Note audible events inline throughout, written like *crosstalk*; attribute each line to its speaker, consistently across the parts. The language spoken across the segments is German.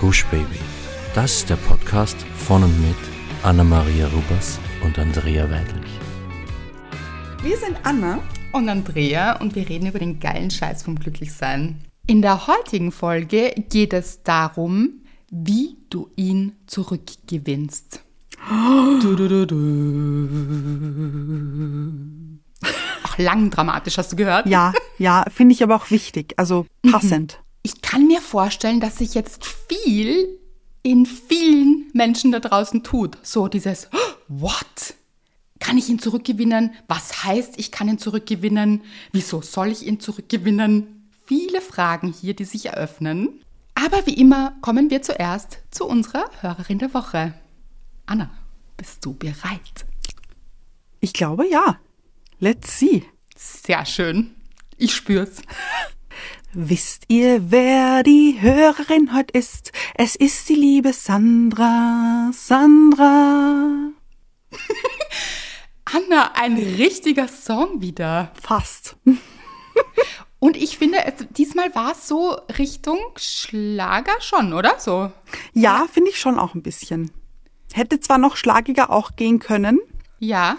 Speaker 1: Gush Baby. Das ist der Podcast von und mit Anna-Maria Rubers und Andrea Weidlich.
Speaker 2: Wir sind Anna
Speaker 3: und Andrea und wir reden über den geilen Scheiß vom Glücklichsein. In der heutigen Folge geht es darum, wie du ihn zurückgewinnst. *gasps* Du, du, du, du. Ach, lang dramatisch, hast du gehört?
Speaker 2: Ja, ja, finde ich aber auch wichtig, also *laughs* passend.
Speaker 3: Ich kann mir vorstellen, dass sich jetzt viel in vielen Menschen da draußen tut. So dieses, what? Kann ich ihn zurückgewinnen? Was heißt, ich kann ihn zurückgewinnen? Wieso soll ich ihn zurückgewinnen? Viele Fragen hier, die sich eröffnen. Aber wie immer kommen wir zuerst zu unserer Hörerin der Woche. Anna, bist du bereit?
Speaker 2: Ich glaube ja. Let's see.
Speaker 3: Sehr schön. Ich spür's.
Speaker 2: Wisst ihr, wer die Hörerin heute ist? Es ist die liebe Sandra. Sandra. *laughs*
Speaker 3: Anna, ein richtiger Song wieder.
Speaker 2: Fast. *laughs*
Speaker 3: Und ich finde, diesmal war es so Richtung Schlager schon, oder so?
Speaker 2: Ja, finde ich schon auch ein bisschen. Hätte zwar noch schlagiger auch gehen können.
Speaker 3: Ja.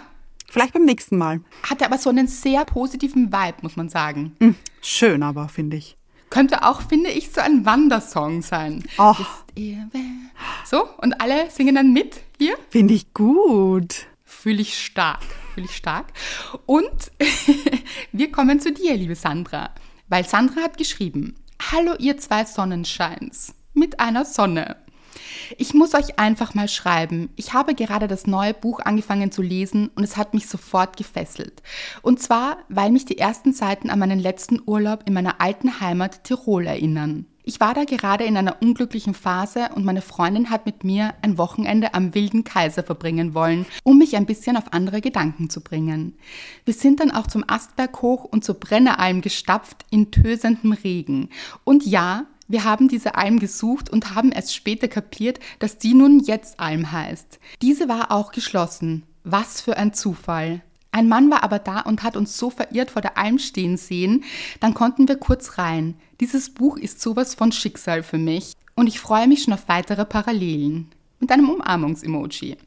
Speaker 2: Vielleicht beim nächsten Mal.
Speaker 3: Hatte aber so einen sehr positiven Vibe, muss man sagen.
Speaker 2: Mhm. Schön aber, finde ich.
Speaker 3: Könnte auch, finde ich, so ein Wandersong sein.
Speaker 2: Oh.
Speaker 3: So, und alle singen dann mit hier.
Speaker 2: Finde ich gut.
Speaker 3: Fühle ich stark, fühle ich stark. Und *laughs* wir kommen zu dir, liebe Sandra. Weil Sandra hat geschrieben, Hallo ihr zwei Sonnenscheins mit einer Sonne. Ich muss euch einfach mal schreiben. Ich habe gerade das neue Buch angefangen zu lesen und es hat mich sofort gefesselt. Und zwar, weil mich die ersten Seiten an meinen letzten Urlaub in meiner alten Heimat Tirol erinnern. Ich war da gerade in einer unglücklichen Phase und meine Freundin hat mit mir ein Wochenende am Wilden Kaiser verbringen wollen, um mich ein bisschen auf andere Gedanken zu bringen. Wir sind dann auch zum Astberg hoch und zur Brenneralm gestapft in tösendem Regen. Und ja, wir haben diese Alm gesucht und haben erst später kapiert, dass die nun jetzt Alm heißt. Diese war auch geschlossen. Was für ein Zufall. Ein Mann war aber da und hat uns so verirrt vor der Alm stehen sehen, dann konnten wir kurz rein. Dieses Buch ist sowas von Schicksal für mich und ich freue mich schon auf weitere Parallelen. Mit einem Umarmungs-Emoji.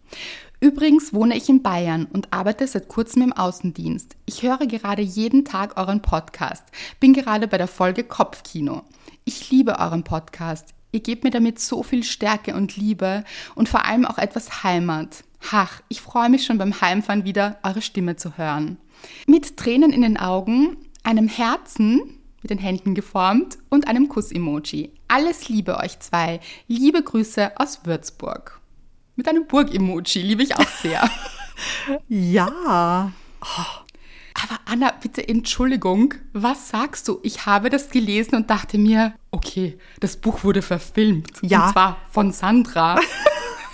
Speaker 3: Übrigens wohne ich in Bayern und arbeite seit kurzem im Außendienst. Ich höre gerade jeden Tag euren Podcast, bin gerade bei der Folge Kopfkino. Ich liebe euren Podcast. Ihr gebt mir damit so viel Stärke und Liebe und vor allem auch etwas Heimat. Ach, ich freue mich schon beim Heimfahren wieder, eure Stimme zu hören. Mit Tränen in den Augen, einem Herzen mit den Händen geformt und einem Kuss-Emoji. Alles Liebe euch zwei. Liebe Grüße aus Würzburg. Mit einem Burg-Emoji liebe ich auch sehr. *laughs*
Speaker 2: ja.
Speaker 3: Oh. Aber Anna, bitte Entschuldigung, was sagst du? Ich habe das gelesen und dachte mir, okay, das Buch wurde verfilmt.
Speaker 2: Ja.
Speaker 3: Und zwar von Sandra.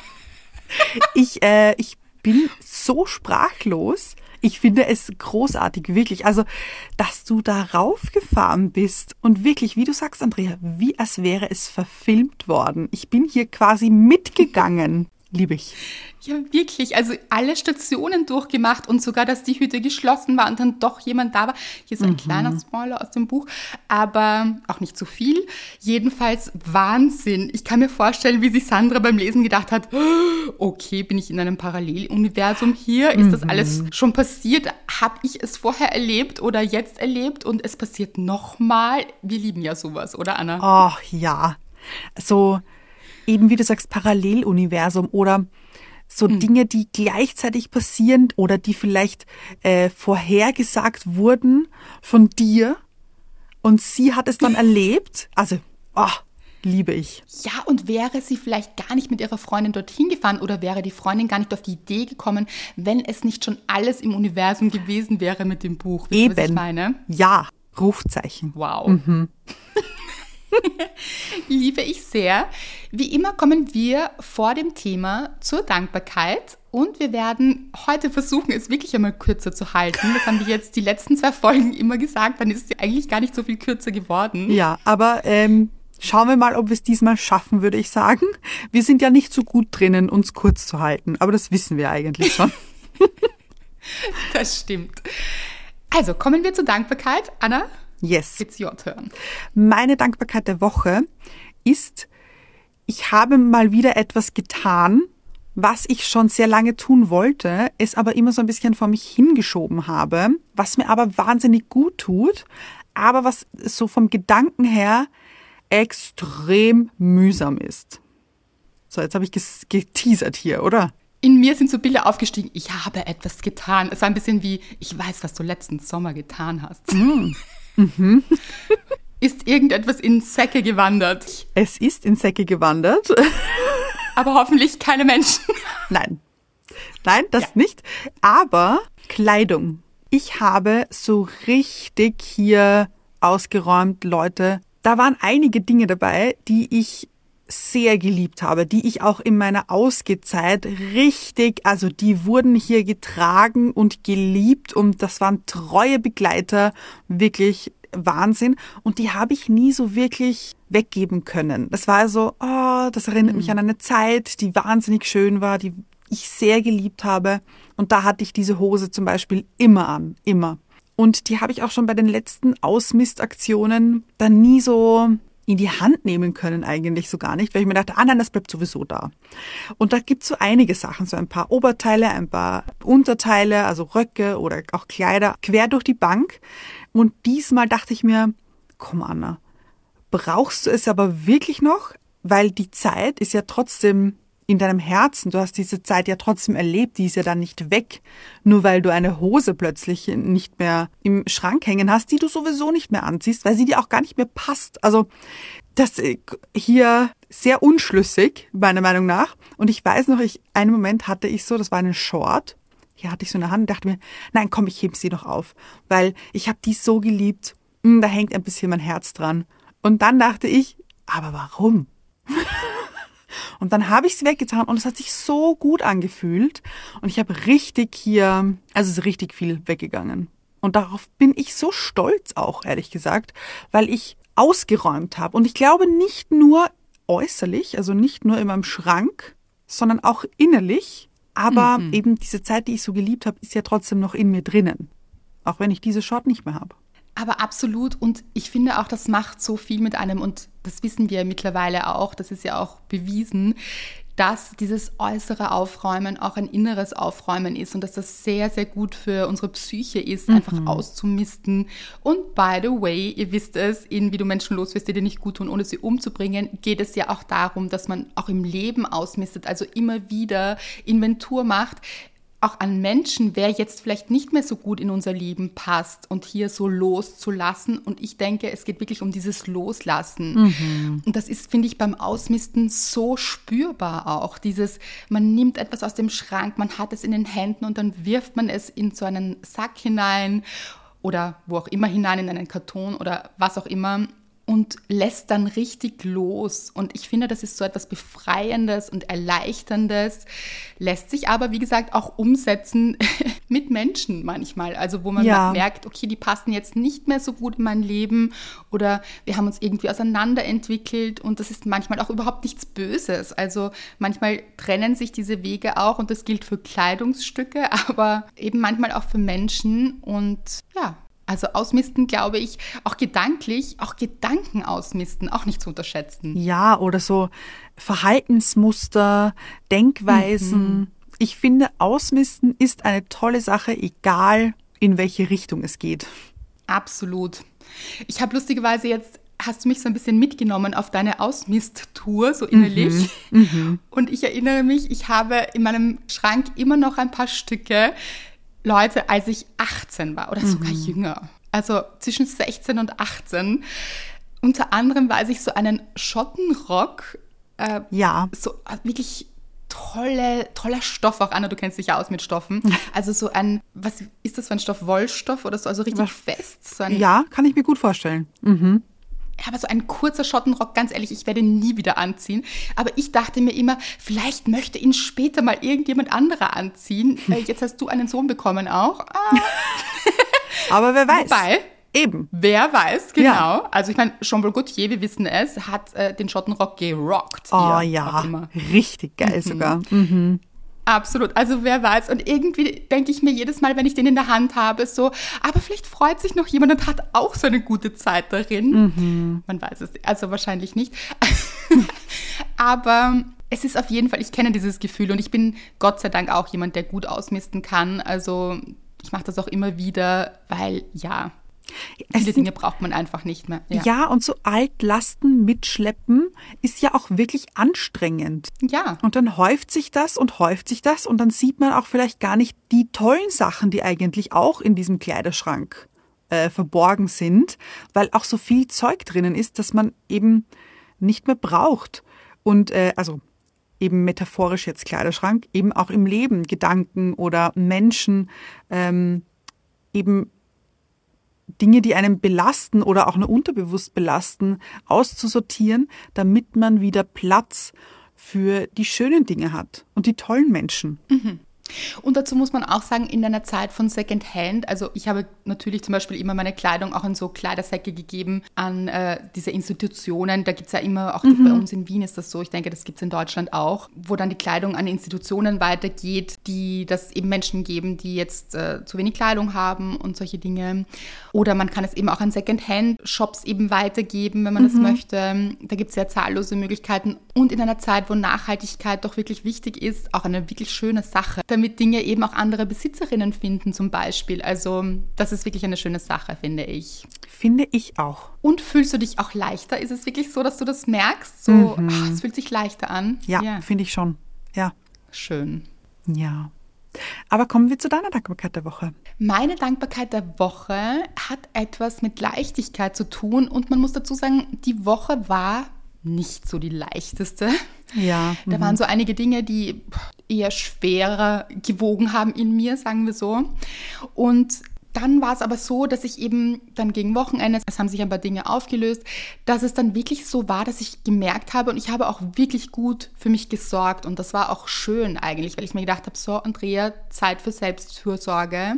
Speaker 3: *laughs*
Speaker 2: ich, äh, ich bin so sprachlos. Ich finde es großartig, wirklich. Also, dass du da raufgefahren bist und wirklich, wie du sagst, Andrea, wie als wäre es verfilmt worden. Ich bin hier quasi mitgegangen. Liebe ich.
Speaker 3: Ja, wirklich. Also alle Stationen durchgemacht und sogar, dass die Hütte geschlossen war und dann doch jemand da war. Hier ist ein mhm. kleiner Spoiler aus dem Buch, aber auch nicht zu viel. Jedenfalls Wahnsinn. Ich kann mir vorstellen, wie sich Sandra beim Lesen gedacht hat, *gasps* okay, bin ich in einem Paralleluniversum hier? Ist mhm. das alles schon passiert? Habe ich es vorher erlebt oder jetzt erlebt und es passiert nochmal? Wir lieben ja sowas, oder Anna?
Speaker 2: Ach ja. So eben wie du sagst, Paralleluniversum oder so mhm. Dinge, die gleichzeitig passieren oder die vielleicht äh, vorhergesagt wurden von dir und sie hat es dann *laughs* erlebt. Also, oh, liebe ich.
Speaker 3: Ja, und wäre sie vielleicht gar nicht mit ihrer Freundin dorthin gefahren oder wäre die Freundin gar nicht auf die Idee gekommen, wenn es nicht schon alles im Universum gewesen wäre mit dem Buch?
Speaker 2: Wisst Eben. was ich meine? Ja, Rufzeichen.
Speaker 3: Wow. Mhm. *laughs* *laughs* Liebe ich sehr. Wie immer kommen wir vor dem Thema zur Dankbarkeit und wir werden heute versuchen, es wirklich einmal kürzer zu halten. Das haben wir jetzt die letzten zwei Folgen immer gesagt, dann ist es eigentlich gar nicht so viel kürzer geworden.
Speaker 2: Ja, aber ähm, schauen wir mal, ob wir es diesmal schaffen, würde ich sagen. Wir sind ja nicht so gut drinnen, uns kurz zu halten, aber das wissen wir eigentlich schon. *laughs*
Speaker 3: das stimmt. Also kommen wir zur Dankbarkeit. Anna,
Speaker 2: Yes.
Speaker 3: It's your turn.
Speaker 2: Meine Dankbarkeit der Woche ist ich habe mal wieder etwas getan, was ich schon sehr lange tun wollte, es aber immer so ein bisschen vor mich hingeschoben habe, was mir aber wahnsinnig gut tut, aber was so vom Gedanken her extrem mühsam ist. So, jetzt habe ich geteasert hier, oder?
Speaker 3: In mir sind so Bilder aufgestiegen, ich habe etwas getan. Es war ein bisschen wie, ich weiß, was du letzten Sommer getan hast. Mm. *laughs* Mhm. *laughs* ist irgendetwas in Säcke gewandert?
Speaker 2: Es ist in Säcke gewandert. *laughs*
Speaker 3: Aber hoffentlich keine Menschen.
Speaker 2: Nein. Nein, das ja. nicht. Aber Kleidung. Ich habe so richtig hier ausgeräumt, Leute. Da waren einige Dinge dabei, die ich sehr geliebt habe, die ich auch in meiner Ausgezeit richtig, also die wurden hier getragen und geliebt und das waren treue Begleiter, wirklich Wahnsinn und die habe ich nie so wirklich weggeben können. Das war so, oh, das erinnert mhm. mich an eine Zeit, die wahnsinnig schön war, die ich sehr geliebt habe und da hatte ich diese Hose zum Beispiel immer an, immer. Und die habe ich auch schon bei den letzten Ausmistaktionen dann nie so in die Hand nehmen können eigentlich so gar nicht, weil ich mir dachte, ah nein, das bleibt sowieso da. Und da gibt's so einige Sachen, so ein paar Oberteile, ein paar Unterteile, also Röcke oder auch Kleider, quer durch die Bank. Und diesmal dachte ich mir, komm Anna, brauchst du es aber wirklich noch? Weil die Zeit ist ja trotzdem in deinem Herzen. Du hast diese Zeit ja trotzdem erlebt, die ist ja dann nicht weg, nur weil du eine Hose plötzlich nicht mehr im Schrank hängen hast, die du sowieso nicht mehr anziehst, weil sie dir auch gar nicht mehr passt. Also das äh, hier sehr unschlüssig, meiner Meinung nach. Und ich weiß noch, ich, einen Moment hatte ich so, das war eine Short. Hier hatte ich so eine Hand und dachte mir, nein, komm, ich heb sie noch auf, weil ich habe die so geliebt. Hm, da hängt ein bisschen mein Herz dran. Und dann dachte ich, aber warum? *laughs* Und dann habe ich sie weggetan und es hat sich so gut angefühlt. Und ich habe richtig hier, also es ist richtig viel weggegangen. Und darauf bin ich so stolz auch, ehrlich gesagt, weil ich ausgeräumt habe. Und ich glaube nicht nur äußerlich, also nicht nur in meinem Schrank, sondern auch innerlich. Aber mhm. eben diese Zeit, die ich so geliebt habe, ist ja trotzdem noch in mir drinnen. Auch wenn ich diese Short nicht mehr habe.
Speaker 3: Aber absolut. Und ich finde auch, das macht so viel mit einem. Und das wissen wir mittlerweile auch. Das ist ja auch bewiesen, dass dieses äußere Aufräumen auch ein inneres Aufräumen ist und dass das sehr, sehr gut für unsere Psyche ist, mhm. einfach auszumisten. Und by the way, ihr wisst es, in Wie du Menschen los wirst, die dir nicht gut tun, ohne sie umzubringen, geht es ja auch darum, dass man auch im Leben ausmistet, also immer wieder Inventur macht auch an Menschen, wer jetzt vielleicht nicht mehr so gut in unser Leben passt und hier so loszulassen. Und ich denke, es geht wirklich um dieses Loslassen. Mhm. Und das ist, finde ich, beim Ausmisten so spürbar auch. Dieses, man nimmt etwas aus dem Schrank, man hat es in den Händen und dann wirft man es in so einen Sack hinein oder wo auch immer hinein, in einen Karton oder was auch immer und lässt dann richtig los. Und ich finde, das ist so etwas Befreiendes und Erleichterndes, lässt sich aber, wie gesagt, auch umsetzen *laughs* mit Menschen manchmal. Also wo man ja. merkt, okay, die passen jetzt nicht mehr so gut in mein Leben oder wir haben uns irgendwie auseinanderentwickelt und das ist manchmal auch überhaupt nichts Böses. Also manchmal trennen sich diese Wege auch und das gilt für Kleidungsstücke, *laughs* aber eben manchmal auch für Menschen und ja, also ausmisten, glaube ich, auch gedanklich, auch Gedanken ausmisten, auch nicht zu unterschätzen.
Speaker 2: Ja, oder so Verhaltensmuster, Denkweisen. Mhm. Ich finde, ausmisten ist eine tolle Sache, egal in welche Richtung es geht.
Speaker 3: Absolut. Ich habe lustigerweise jetzt hast du mich so ein bisschen mitgenommen auf deine Ausmist-Tour, so innerlich. Mhm, mhm. Und ich erinnere mich, ich habe in meinem Schrank immer noch ein paar Stücke, Leute, als ich 18 war oder sogar mhm. jünger. Also zwischen 16 und 18. Unter anderem weiß ich so einen Schottenrock. Äh, ja. So äh, wirklich tolle, toller Stoff auch, Anna, du kennst dich ja aus mit Stoffen. Also so ein, was ist das für ein Stoff? Wollstoff oder so? Also richtig was, fest. So
Speaker 2: ja, kann ich mir gut vorstellen. Mhm
Speaker 3: aber so ein kurzer Schottenrock, ganz ehrlich, ich werde ihn nie wieder anziehen. Aber ich dachte mir immer, vielleicht möchte ihn später mal irgendjemand anderer anziehen. *laughs* Äh, jetzt hast du einen Sohn bekommen auch. Ah. *laughs*
Speaker 2: aber wer weiß.
Speaker 3: Wobei, Eben. Wer weiß, genau. Ja. Also ich meine, Jean-Paul Gaultier, wir wissen es, hat äh, den Schottenrock gerockt.
Speaker 2: Oh ja, richtig geil mhm. sogar. *laughs* Mhm.
Speaker 3: Absolut. Also wer weiß. Und irgendwie denke ich mir jedes Mal, wenn ich den in der Hand habe, so, aber vielleicht freut sich noch jemand und hat auch so eine gute Zeit darin. Mhm. Man weiß es, also wahrscheinlich nicht. *laughs* aber es ist auf jeden Fall, ich kenne dieses Gefühl und ich bin Gott sei Dank auch jemand, der gut ausmisten kann. Also ich mache das auch immer wieder, weil ja, Viele sind, Dinge braucht man einfach nicht mehr.
Speaker 2: Ja. ja, und so Altlasten mitschleppen ist ja auch wirklich anstrengend.
Speaker 3: Ja.
Speaker 2: Und dann häuft sich das und häuft sich das und dann sieht man auch vielleicht gar nicht die tollen Sachen, die eigentlich auch in diesem Kleiderschrank äh, verborgen sind, weil auch so viel Zeug drinnen ist, dass man eben nicht mehr braucht. Und äh, also eben metaphorisch jetzt Kleiderschrank, eben auch im Leben Gedanken oder Menschen, ähm, eben Dinge, die einen belasten oder auch nur unterbewusst belasten, auszusortieren, damit man wieder Platz für die schönen Dinge hat und die tollen Menschen.
Speaker 3: Mhm. Und dazu muss man auch sagen, in einer Zeit von Secondhand, also ich habe natürlich zum Beispiel immer meine Kleidung auch in so Kleidersäcke gegeben an äh, diese Institutionen. Da gibt es ja immer, auch mhm. bei uns in Wien ist das so, ich denke, das gibt es in Deutschland auch, wo dann die Kleidung an Institutionen weitergeht, die das eben Menschen geben, die jetzt äh, zu wenig Kleidung haben und solche Dinge. Oder man kann es eben auch an Secondhand-Shops eben weitergeben, wenn man mhm. das möchte. Da gibt es ja zahllose Möglichkeiten. Und in einer Zeit, wo Nachhaltigkeit doch wirklich wichtig ist, auch eine wirklich schöne Sache. Damit damit Dinge eben auch andere Besitzerinnen finden zum Beispiel. Also das ist wirklich eine schöne Sache, finde ich.
Speaker 2: Finde ich auch.
Speaker 3: Und fühlst du dich auch leichter? Ist es wirklich so, dass du das merkst? So, mhm. ach, es fühlt sich leichter an?
Speaker 2: Ja, ja. finde ich schon. Ja.
Speaker 3: Schön.
Speaker 2: Ja. Aber kommen wir zu deiner Dankbarkeit der Woche.
Speaker 3: Meine Dankbarkeit der Woche hat etwas mit Leichtigkeit zu tun und man muss dazu sagen, die Woche war nicht so die leichteste.
Speaker 2: Ja.
Speaker 3: Da waren mhm. so einige Dinge, die eher schwerer gewogen haben in mir, sagen wir so. Und dann war es aber so, dass ich eben dann gegen Wochenende, es haben sich ein paar Dinge aufgelöst, dass es dann wirklich so war, dass ich gemerkt habe und ich habe auch wirklich gut für mich gesorgt und das war auch schön eigentlich, weil ich mir gedacht habe, so Andrea, Zeit für Selbstfürsorge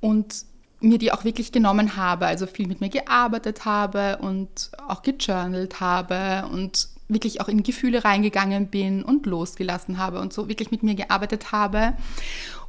Speaker 3: und mir die auch wirklich genommen habe, also viel mit mir gearbeitet habe und auch gejournalt habe und wirklich auch in Gefühle reingegangen bin und losgelassen habe und so wirklich mit mir gearbeitet habe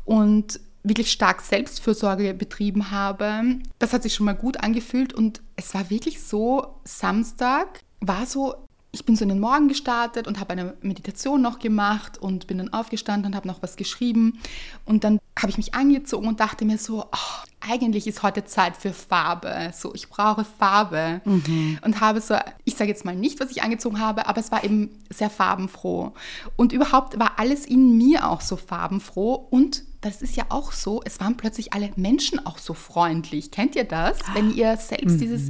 Speaker 3: und wirklich stark Selbstfürsorge betrieben habe. Das hat sich schon mal gut angefühlt und es war wirklich so, Samstag war so, ich bin so in den Morgen gestartet und habe eine Meditation noch gemacht und bin dann aufgestanden und habe noch was geschrieben und dann habe ich mich angezogen und dachte mir so, oh, eigentlich ist heute Zeit für Farbe. So, ich brauche Farbe. Mhm. Und habe so, ich sage jetzt mal nicht, was ich angezogen habe, aber es war eben sehr farbenfroh. Und überhaupt war alles in mir auch so farbenfroh. Und das ist ja auch so, es waren plötzlich alle Menschen auch so freundlich. Kennt ihr das? Wenn ihr selbst mhm. dieses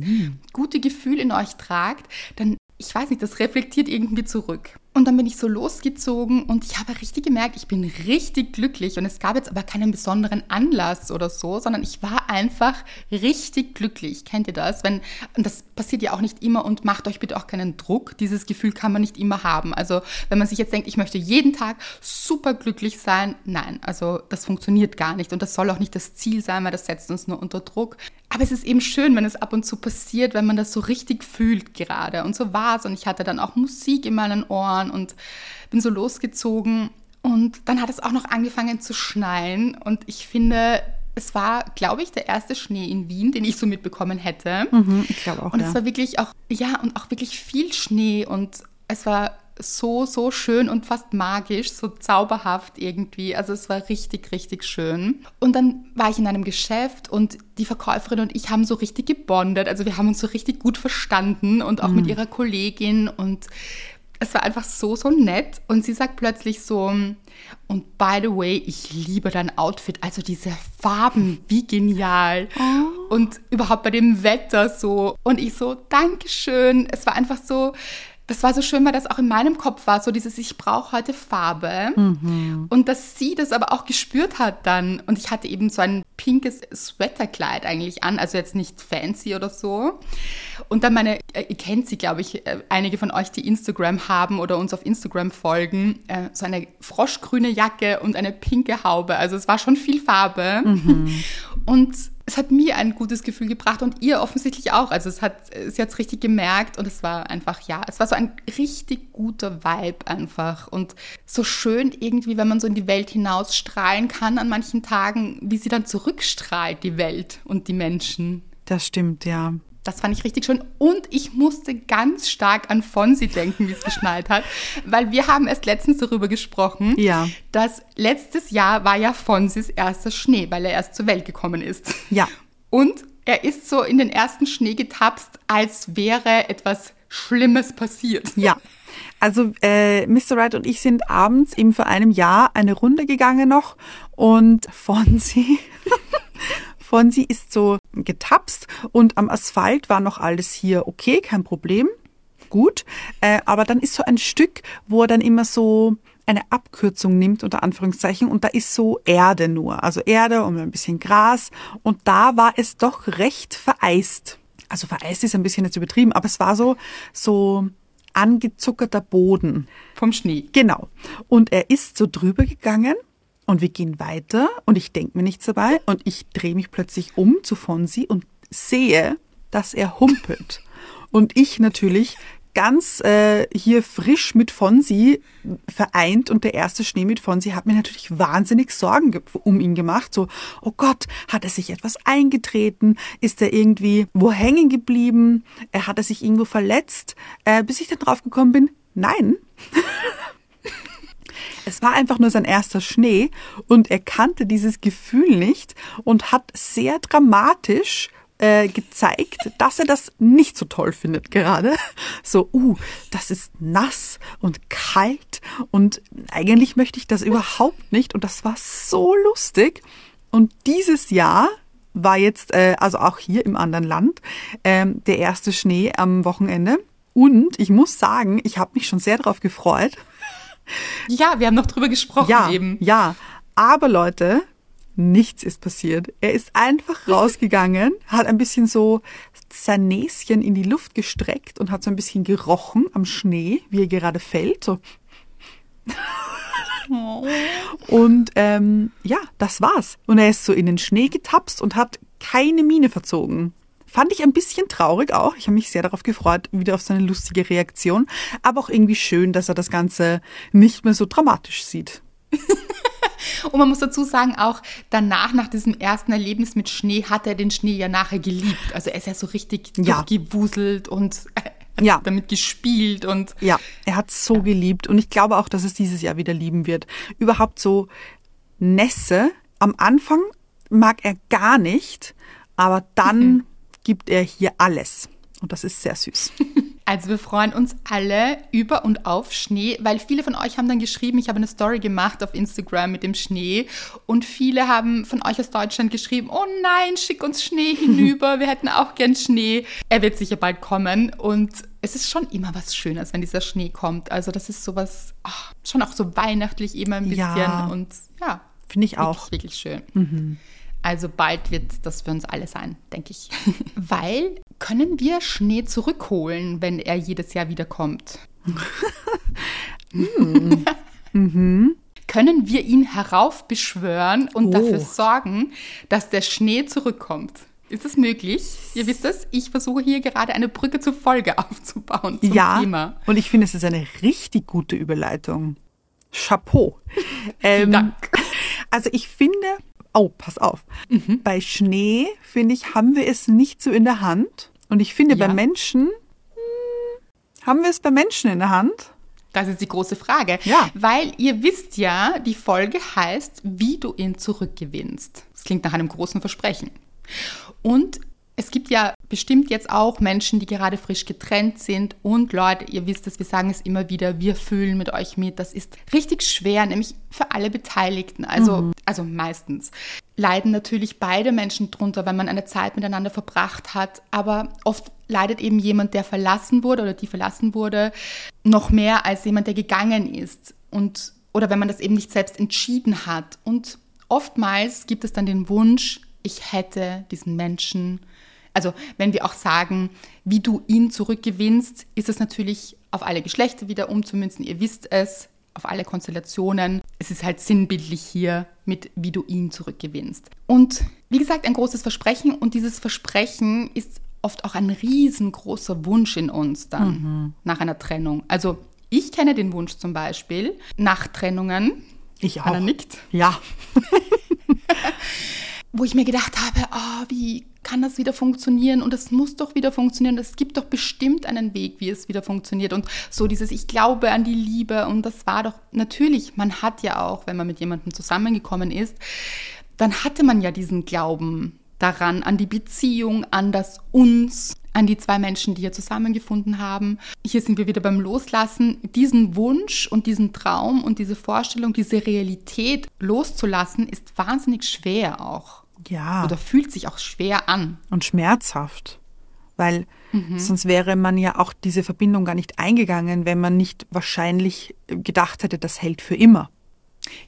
Speaker 3: gute Gefühl in euch tragt, dann ich weiß nicht, das reflektiert irgendwie zurück. Und dann bin ich so losgezogen und ich habe richtig gemerkt, ich bin richtig glücklich. Und es gab jetzt aber keinen besonderen Anlass oder so, sondern ich war einfach richtig glücklich. Kennt ihr das? Wenn, und das passiert ja auch nicht immer und macht euch bitte auch keinen Druck. Dieses Gefühl kann man nicht immer haben. Also wenn man sich jetzt denkt, ich möchte jeden Tag super glücklich sein, nein, also das funktioniert gar nicht. Und das soll auch nicht das Ziel sein, weil das setzt uns nur unter Druck. Aber es ist eben schön, wenn es ab und zu passiert, wenn man das so richtig fühlt gerade. Und so war es. Und ich hatte dann auch Musik in meinen Ohren gefahren und bin so losgezogen. Und dann hat es auch noch angefangen zu schneien. Und ich finde, es war, glaube ich, der erste Schnee in Wien, den ich so mitbekommen hätte.
Speaker 2: Mhm, ich glaube auch.
Speaker 3: Und
Speaker 2: ja.
Speaker 3: es war wirklich auch, ja, und auch wirklich viel Schnee. Und es war so, so schön und fast magisch, so zauberhaft irgendwie. Also es war richtig, richtig schön. Und dann war ich in einem Geschäft und die Verkäuferin und ich haben so richtig gebondet. Also wir haben uns so richtig gut verstanden und auch mhm. mit ihrer Kollegin und es war einfach so, so nett. Und sie sagt plötzlich so, und by the way, ich liebe dein Outfit. Also diese Farben, wie genial. Oh. Und überhaupt bei dem Wetter so. Und ich so, Dankeschön. Es war einfach so, das war so schön, weil das auch in meinem Kopf war, so dieses, ich brauche heute Farbe. Mhm. Und dass sie das aber auch gespürt hat dann. Und ich hatte eben so ein pinkes Sweaterkleid eigentlich an, also jetzt nicht fancy oder so. Und dann meine, äh, ihr kennt sie, glaube ich, äh, einige von euch, die Instagram haben oder uns auf Instagram folgen, äh, so eine froschgrüne Jacke und eine pinke Haube. Also es war schon viel Farbe. Mhm. *laughs* Und es hat mir ein gutes Gefühl gebracht und ihr offensichtlich auch. Also es hat, sie hat es richtig gemerkt und es war einfach, ja, es war so ein richtig guter Vibe einfach und so schön irgendwie, wenn man so in die Welt hinaus strahlen kann an manchen Tagen, wie sie dann zurückstrahlt, die Welt und die Menschen.
Speaker 2: Das stimmt, ja.
Speaker 3: Das fand ich richtig schön. Und ich musste ganz stark an Fonsi denken, wie es geschneit hat. *laughs* Weil wir haben erst letztens darüber gesprochen,
Speaker 2: Ja.
Speaker 3: dass letztes Jahr war ja Fonsis erster Schnee, weil er erst zur Welt gekommen ist.
Speaker 2: Ja.
Speaker 3: Und er ist so in den ersten Schnee getapst, als wäre etwas Schlimmes passiert.
Speaker 2: Ja. Also äh, Mr. Wright und ich sind abends eben vor einem Jahr eine Runde gegangen noch und Fonsi, *laughs* Fonsi ist so getapst und am Asphalt war noch alles hier okay, kein Problem, gut. Äh, aber dann ist so ein Stück, wo er dann immer so eine Abkürzung nimmt, unter Anführungszeichen, und da ist so Erde nur, also Erde und ein bisschen Gras und da war es doch recht vereist. Also vereist ist ein bisschen jetzt übertrieben, aber es war so, so angezuckerter Boden.
Speaker 3: Vom Schnee.
Speaker 2: Genau. Und er ist so drüber gegangen und wir gehen weiter und ich denke mir nichts dabei und ich drehe mich plötzlich um zu Fonsi und sehe, dass er humpelt. Und ich natürlich ganz äh, hier frisch mit Fonsi vereint und der erste Schnee mit Fonsi hat mir natürlich wahnsinnig Sorgen ge- um ihn gemacht. So, oh Gott, hat er sich etwas eingetreten? Ist er irgendwie wo hängen geblieben? Äh, hat er sich irgendwo verletzt? Äh, bis ich dann drauf gekommen bin, nein, *laughs* es war einfach nur sein erster Schnee und er kannte dieses Gefühl nicht und hat sehr dramatisch äh, gezeigt, dass er das nicht so toll findet gerade. So, uh, das ist nass und kalt und eigentlich möchte ich das überhaupt nicht und das war so lustig. Und dieses Jahr war jetzt, äh, also auch hier im anderen Land, ähm, der erste Schnee am Wochenende. Und ich muss sagen, ich habe mich schon sehr darauf gefreut. *laughs*
Speaker 3: Ja, wir haben noch drüber gesprochen
Speaker 2: Ja,
Speaker 3: eben.
Speaker 2: ja. Aber Leute, nichts ist passiert. Er ist einfach *laughs* rausgegangen, hat ein bisschen so sein Näschen in die Luft gestreckt und hat so ein bisschen gerochen am Schnee, wie er gerade fällt. So. Und ähm, ja, das war's. Und er ist so in den Schnee getapst und hat keine Miene verzogen. Fand ich ein bisschen traurig auch. Ich habe mich sehr darauf gefreut, wieder auf seine lustige Reaktion. Aber auch irgendwie schön, dass er das Ganze nicht mehr so dramatisch sieht. *laughs*
Speaker 3: Und man muss dazu sagen, auch danach, nach diesem ersten Erlebnis mit Schnee, hat er den Schnee ja nachher geliebt. Also er ist ja so richtig
Speaker 2: Ja.
Speaker 3: durchgewuselt und *laughs*
Speaker 2: Ja.
Speaker 3: damit gespielt und
Speaker 2: Ja, er hat so geliebt und ich glaube auch, dass es dieses Jahr wieder lieben wird. Überhaupt so Nässe. Am Anfang mag er gar nicht, aber dann gibt er hier alles. Und das ist sehr süß. *laughs*
Speaker 3: Also wir freuen uns alle über und auf Schnee, weil viele von euch haben dann geschrieben, ich habe eine Story gemacht auf Instagram mit dem Schnee und viele haben von euch aus Deutschland geschrieben, oh nein, schick uns Schnee *laughs* hinüber, wir hätten auch gern Schnee. Er wird sicher bald kommen und es ist schon immer was Schönes, wenn dieser Schnee kommt. Also das ist sowas, ah, schon auch so weihnachtlich immer ein bisschen
Speaker 2: Ja.
Speaker 3: und ja,
Speaker 2: Finde ich auch.
Speaker 3: Wirklich, wirklich schön. Also bald wird das für uns alle sein, denke ich. *laughs* Weil können wir Schnee zurückholen, wenn er jedes Jahr wiederkommt? *laughs* Können wir ihn heraufbeschwören und
Speaker 2: Oh.
Speaker 3: dafür sorgen, dass der Schnee zurückkommt? Ist das möglich? Ihr wisst es, ich versuche hier gerade eine Brücke zur Folge *laughs* aufzubauen zum
Speaker 2: ja,
Speaker 3: Thema.
Speaker 2: und ich finde, es ist eine richtig gute Überleitung. Chapeau. Ähm,
Speaker 3: Dank.
Speaker 2: Also ich finde, oh, pass auf.
Speaker 3: Mhm.
Speaker 2: Bei Schnee, finde ich, haben wir es nicht so in der Hand. Und ich finde,
Speaker 3: Ja.
Speaker 2: bei Menschen, hm, haben wir es bei Menschen in der Hand?
Speaker 3: Das ist die große Frage.
Speaker 2: Ja.
Speaker 3: Weil ihr wisst ja, die Folge heißt, wie du ihn zurückgewinnst. Das klingt nach einem großen Versprechen. Und es gibt ja bestimmt jetzt auch Menschen, die gerade frisch getrennt sind. Und Leute, ihr wisst es, wir sagen es immer wieder, wir fühlen mit euch mit. Das ist richtig schwer, nämlich für alle Beteiligten. Also, also meistens leiden natürlich beide Menschen drunter, wenn man eine Zeit miteinander verbracht hat. Aber oft leidet eben jemand, der verlassen wurde oder die verlassen wurde, noch mehr als jemand, der gegangen ist. Und, oder wenn man das eben nicht selbst entschieden hat. Und oftmals gibt es dann den Wunsch, ich hätte diesen Menschen also wenn wir auch sagen, wie du ihn zurückgewinnst, ist es natürlich auf alle Geschlechter wieder umzumünzen. Ihr wisst es, auf alle Konstellationen. Es ist halt sinnbildlich hier mit, wie du ihn zurückgewinnst. Und wie gesagt, ein großes Versprechen und dieses Versprechen ist oft auch ein riesengroßer Wunsch in uns dann nach einer Trennung. Also ich kenne den Wunsch zum Beispiel nach Trennungen.
Speaker 2: Ich auch.
Speaker 3: Anna nickt
Speaker 2: Ja. *laughs*
Speaker 3: wo ich mir gedacht habe, oh, wie kann das wieder funktionieren und es muss doch wieder funktionieren. Es gibt doch bestimmt einen Weg, wie es wieder funktioniert. Und so dieses, ich glaube an die Liebe und das war doch natürlich, man hat ja auch, wenn man mit jemandem zusammengekommen ist, dann hatte man ja diesen Glauben daran, an die Beziehung, an das Uns, an die zwei Menschen, die hier zusammengefunden haben. Hier sind wir wieder beim Loslassen. Diesen Wunsch und diesen Traum und diese Vorstellung, diese Realität loszulassen, ist wahnsinnig schwer auch.
Speaker 2: Ja.
Speaker 3: Oder fühlt sich auch schwer an.
Speaker 2: Und schmerzhaft. Weil mhm. sonst wäre man ja auch diese Verbindung gar nicht eingegangen, wenn man nicht wahrscheinlich gedacht hätte, das hält für immer.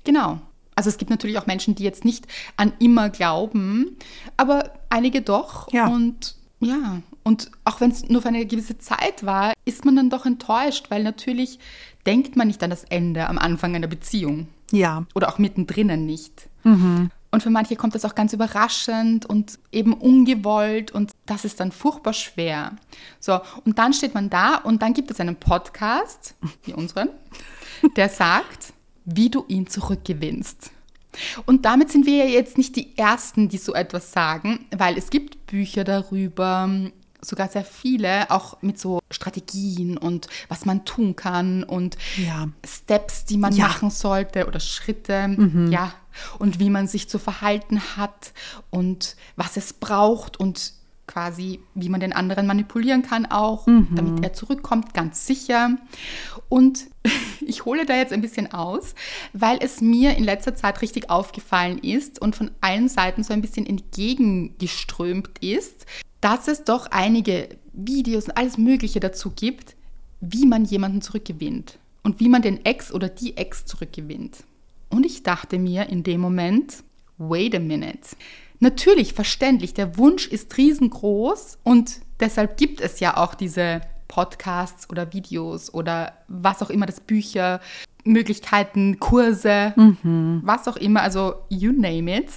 Speaker 3: Genau. Also es gibt natürlich auch Menschen, die jetzt nicht an immer glauben, aber einige doch.
Speaker 2: Ja.
Speaker 3: Und ja, und auch wenn es nur für eine gewisse Zeit war, ist man dann doch enttäuscht, weil natürlich denkt man nicht an das Ende am Anfang einer Beziehung.
Speaker 2: Ja.
Speaker 3: Oder auch mittendrin nicht. Mhm. Und für manche kommt das auch ganz überraschend und eben ungewollt und das ist dann furchtbar schwer. So, und dann steht man da und dann gibt es einen Podcast, wie unseren, der sagt, wie du ihn zurückgewinnst. Und damit sind wir ja jetzt nicht die Ersten, die so etwas sagen, weil es gibt Bücher darüber, sogar sehr viele, auch mit so Strategien und was man tun kann und
Speaker 2: ja.
Speaker 3: Steps, die man
Speaker 2: ja.
Speaker 3: machen sollte oder Schritte, mhm. ja, und wie man sich zu verhalten hat und was es braucht und quasi, wie man den anderen manipulieren kann auch, mhm. damit er zurückkommt, ganz sicher. Und *laughs* ich hole da jetzt ein bisschen aus, weil es mir in letzter Zeit richtig aufgefallen ist und von allen Seiten so ein bisschen entgegengeströmt ist, dass es doch einige Videos und alles Mögliche dazu gibt, wie man jemanden zurückgewinnt und wie man den Ex oder die Ex zurückgewinnt. Und ich dachte mir in dem Moment, wait a minute. Natürlich, verständlich, der Wunsch ist riesengroß und deshalb gibt es ja auch diese Podcasts oder Videos oder was auch immer, das Bücher, Möglichkeiten, Kurse, mhm. was auch immer, also you name it.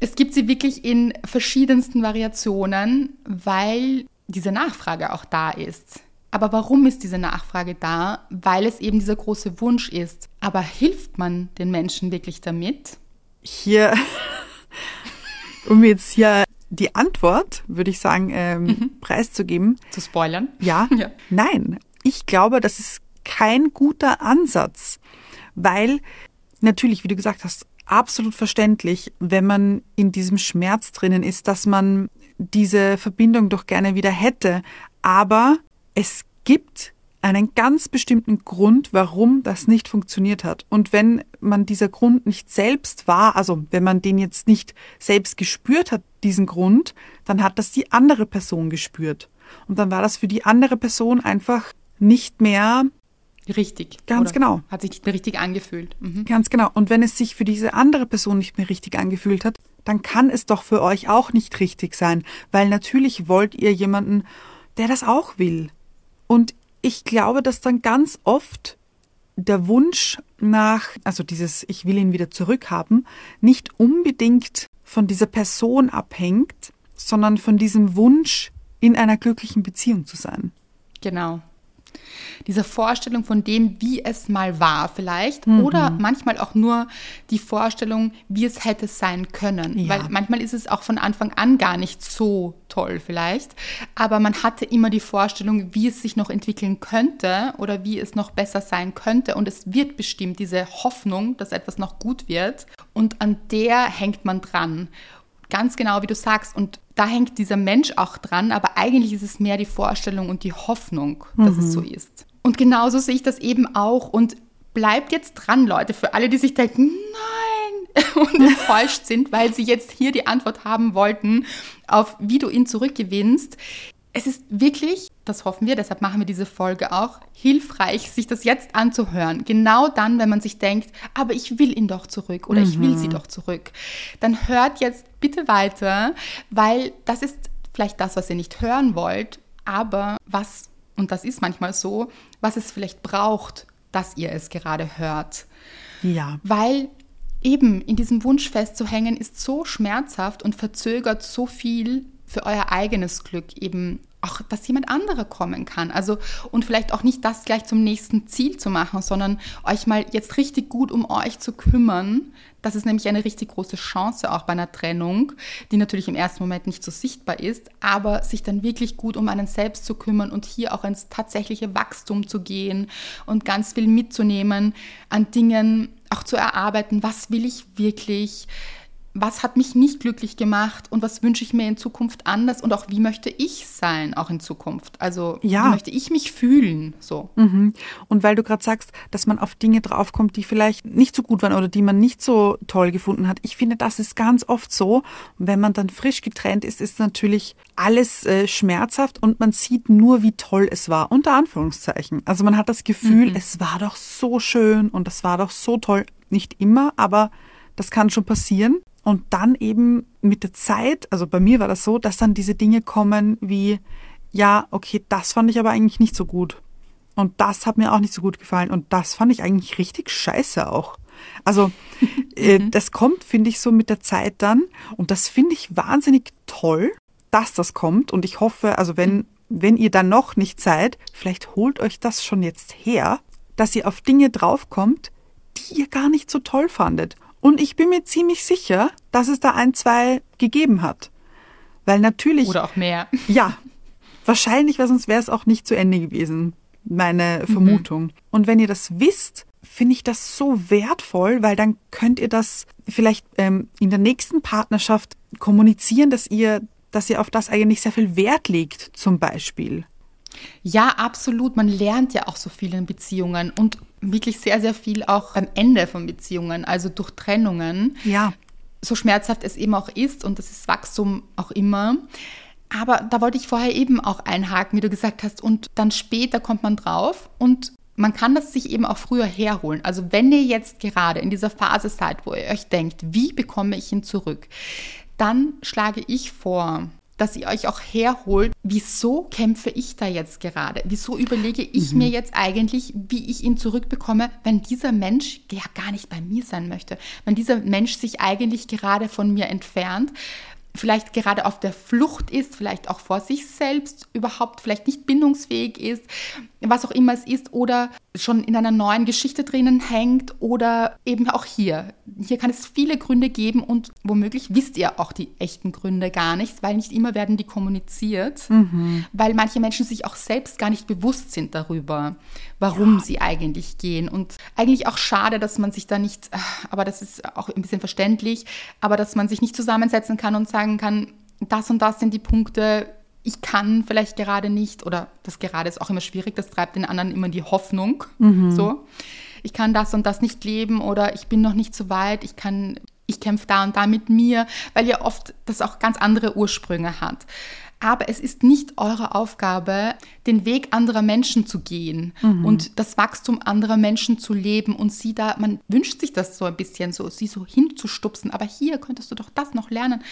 Speaker 3: Es gibt sie wirklich in verschiedensten Variationen, weil diese Nachfrage auch da ist. Aber warum ist diese Nachfrage da? Weil es eben dieser große Wunsch ist. Aber hilft man den Menschen wirklich damit?
Speaker 2: Hier, *laughs* um jetzt hier die Antwort, würde ich sagen, ähm, mhm. preiszugeben.
Speaker 3: Zu spoilern?
Speaker 2: Ja, *laughs* ja. Nein. Ich glaube, das ist kein guter Ansatz, weil natürlich, wie du gesagt hast, absolut verständlich, wenn man in diesem Schmerz drinnen ist, dass man diese Verbindung doch gerne wieder hätte. Aber es gibt einen ganz bestimmten Grund, warum das nicht funktioniert hat. Und wenn man dieser Grund nicht selbst war, also wenn man den jetzt nicht selbst gespürt hat, diesen Grund, dann hat das die andere Person gespürt. Und dann war das für die andere Person einfach nicht mehr
Speaker 3: richtig.
Speaker 2: Ganz genau.
Speaker 3: Hat sich nicht mehr richtig angefühlt.
Speaker 2: Mhm. Ganz genau. Und wenn es sich für diese andere Person nicht mehr richtig angefühlt hat, dann kann es doch für euch auch nicht richtig sein, weil natürlich wollt ihr jemanden, der das auch will. Und ich glaube, dass dann ganz oft der Wunsch nach, also dieses Ich will ihn wieder zurückhaben, nicht unbedingt von dieser Person abhängt, sondern von diesem Wunsch, in einer glücklichen Beziehung zu sein.
Speaker 3: Genau dieser Vorstellung von dem, wie es mal war vielleicht mhm. oder manchmal auch nur die Vorstellung, wie es hätte sein können. Ja. Weil manchmal ist es auch von Anfang an gar nicht so toll vielleicht, aber man hatte immer die Vorstellung, wie es sich noch entwickeln könnte oder wie es noch besser sein könnte und es wird bestimmt diese Hoffnung, dass etwas noch gut wird und an der hängt man dran ganz genau, wie du sagst. Und da hängt dieser Mensch auch dran, aber eigentlich ist es mehr die Vorstellung und die Hoffnung, dass mhm. es so ist. Und genauso sehe ich das eben auch. Und bleibt jetzt dran, Leute, für alle, die sich denken, nein, *laughs* und enttäuscht sind, weil sie jetzt hier die Antwort haben wollten auf, wie du ihn zurückgewinnst. Es ist wirklich, das hoffen wir, deshalb machen wir diese Folge auch, hilfreich, sich das jetzt anzuhören. Genau dann, wenn man sich denkt, aber ich will ihn doch zurück oder mhm. ich will sie mhm. doch zurück. Dann hört jetzt bitte weiter, weil das ist vielleicht das, was ihr nicht hören wollt, aber was, und das ist manchmal so, was es vielleicht braucht, dass ihr es gerade hört.
Speaker 2: Ja.
Speaker 3: Weil eben in diesem Wunsch festzuhängen ist so schmerzhaft und verzögert so viel für euer eigenes Glück, eben auch, dass jemand anderer kommen kann. Also, und vielleicht auch nicht das gleich zum nächsten Ziel zu machen, sondern euch mal jetzt richtig gut um euch zu kümmern. Das ist nämlich eine richtig große Chance auch bei einer Trennung, die natürlich im ersten Moment nicht so sichtbar ist, aber sich dann wirklich gut um einen selbst zu kümmern und hier auch ins tatsächliche Wachstum zu gehen und ganz viel mitzunehmen an Dingen, auch zu erarbeiten, was will ich wirklich, was hat mich nicht glücklich gemacht und was wünsche ich mir in Zukunft anders und auch wie möchte ich sein, auch in Zukunft. Also ja. wie möchte ich mich fühlen, so.
Speaker 2: Mhm. Und weil du gerade sagst, dass man auf Dinge draufkommt, die vielleicht nicht so gut waren oder die man nicht so toll gefunden hat. Ich finde, das ist ganz oft so. Und wenn man dann frisch getrennt ist, ist natürlich alles äh, schmerzhaft und man sieht nur, wie toll es war, unter Anführungszeichen. Also man hat das Gefühl, mhm. es war doch so schön und es war doch so toll. Nicht immer, aber das kann schon passieren. Und dann eben mit der Zeit, also bei mir war das so, dass dann diese Dinge kommen wie, ja, okay, das fand ich aber eigentlich nicht so gut. Und das hat mir auch nicht so gut gefallen. Und das fand ich eigentlich richtig scheiße auch. Also *laughs* äh, mhm. das kommt, finde ich, so mit der Zeit dann. Und das finde ich wahnsinnig toll, dass das kommt. Und ich hoffe, also wenn, wenn ihr dann noch nicht seid, vielleicht holt euch das schon jetzt her, dass ihr auf Dinge draufkommt, die ihr gar nicht so toll fandet. Und ich bin mir ziemlich sicher, dass es da ein, zwei gegeben hat. Weil natürlich.
Speaker 3: Oder auch mehr. *laughs*
Speaker 2: Ja. Wahrscheinlich, weil sonst wäre es auch nicht zu Ende gewesen. Meine mhm. Vermutung. Mhm. Und wenn ihr das wisst, finde ich das so wertvoll, weil dann könnt ihr das vielleicht ähm, in der nächsten Partnerschaft kommunizieren, dass ihr, dass ihr auf das eigentlich sehr viel Wert legt, zum Beispiel.
Speaker 3: Ja, absolut. Man lernt ja auch so viel in Beziehungen und wirklich sehr, sehr viel auch am Ende von Beziehungen, also durch Trennungen.
Speaker 2: Ja.
Speaker 3: So schmerzhaft es eben auch ist und das ist Wachstum auch immer. Aber da wollte ich vorher eben auch einhaken, wie du gesagt hast. Und dann später kommt man drauf und man kann das sich eben auch früher herholen. Also wenn ihr jetzt gerade in dieser Phase seid, wo ihr euch denkt, wie bekomme ich ihn zurück, dann schlage ich vor, dass ihr euch auch herholt, wieso kämpfe ich da jetzt gerade? Wieso überlege ich mhm. mir jetzt eigentlich, wie ich ihn zurückbekomme, wenn dieser Mensch ja gar nicht bei mir sein möchte, wenn dieser Mensch sich eigentlich gerade von mir entfernt, vielleicht gerade auf der Flucht ist, vielleicht auch vor sich selbst überhaupt vielleicht nicht bindungsfähig ist, was auch immer es ist, oder schon in einer neuen Geschichte drinnen hängt oder eben auch hier. Hier kann es viele Gründe geben und womöglich wisst ihr auch die echten Gründe gar nicht, weil nicht immer werden die kommuniziert, mhm. weil manche Menschen sich auch selbst gar nicht bewusst sind darüber, warum ja. sie eigentlich gehen. Und eigentlich auch schade, dass man sich da nicht, aber das ist auch ein bisschen verständlich, aber dass man sich nicht zusammensetzen kann und sagen kann, das und das sind die Punkte, ich kann vielleicht gerade nicht, oder das gerade ist auch immer schwierig, das treibt den anderen immer die Hoffnung. Mhm. So, ich kann das und das nicht leben oder ich bin noch nicht so weit, ich kann, ich kämpfe da und da mit mir, weil ja oft das auch ganz andere Ursprünge hat. Aber es ist nicht eure Aufgabe, den Weg anderer Menschen zu gehen mhm. und das Wachstum anderer Menschen zu leben und sie da, man wünscht sich das so ein bisschen so, sie so hinzustupsen, aber hier könntest du doch das noch lernen.